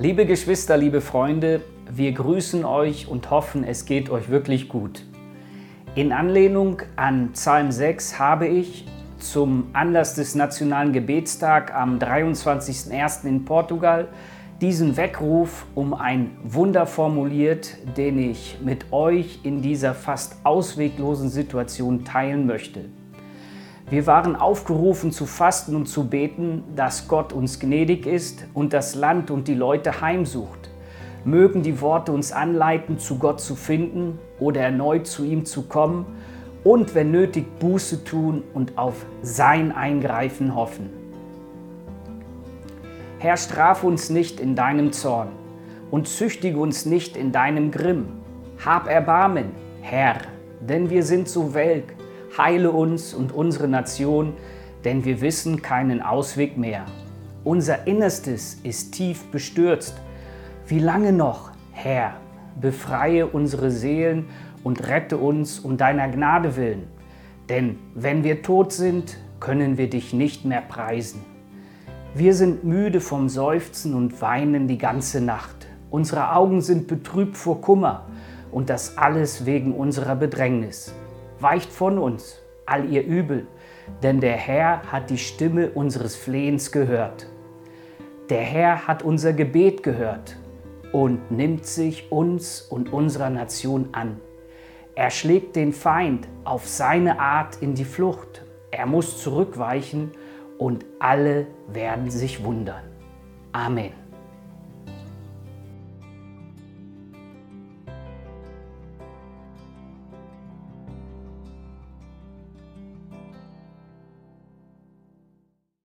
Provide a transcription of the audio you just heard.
Liebe Geschwister, liebe Freunde, wir grüßen euch und hoffen, es geht euch wirklich gut. In Anlehnung an Psalm 6 habe ich zum Anlass des Nationalen Gebetstag am 23.01. in Portugal diesen Weckruf um ein Wunder formuliert, den ich mit euch in dieser fast ausweglosen Situation teilen möchte. Wir waren aufgerufen zu fasten und zu beten, dass Gott uns gnädig ist und das Land und die Leute heimsucht. Mögen die Worte uns anleiten, zu Gott zu finden oder erneut zu ihm zu kommen und wenn nötig Buße tun und auf sein Eingreifen hoffen. Herr, straf uns nicht in deinem Zorn und züchtige uns nicht in deinem Grimm. Hab Erbarmen, Herr, denn wir sind so welk heile uns und unsere Nation, denn wir wissen keinen Ausweg mehr. Unser Innerstes ist tief bestürzt. Wie lange noch, Herr, befreie unsere Seelen und rette uns um deiner Gnade willen. Denn wenn wir tot sind, können wir dich nicht mehr preisen. Wir sind müde vom Seufzen und Weinen die ganze Nacht. Unsere Augen sind betrübt vor Kummer und das alles wegen unserer Bedrängnis. Weicht von uns all ihr Übel, denn der Herr hat die Stimme unseres Flehens gehört. Der Herr hat unser Gebet gehört und nimmt sich uns und unserer Nation an. Er schlägt den Feind auf seine Art in die Flucht. Er muss zurückweichen und alle werden sich wundern. Amen.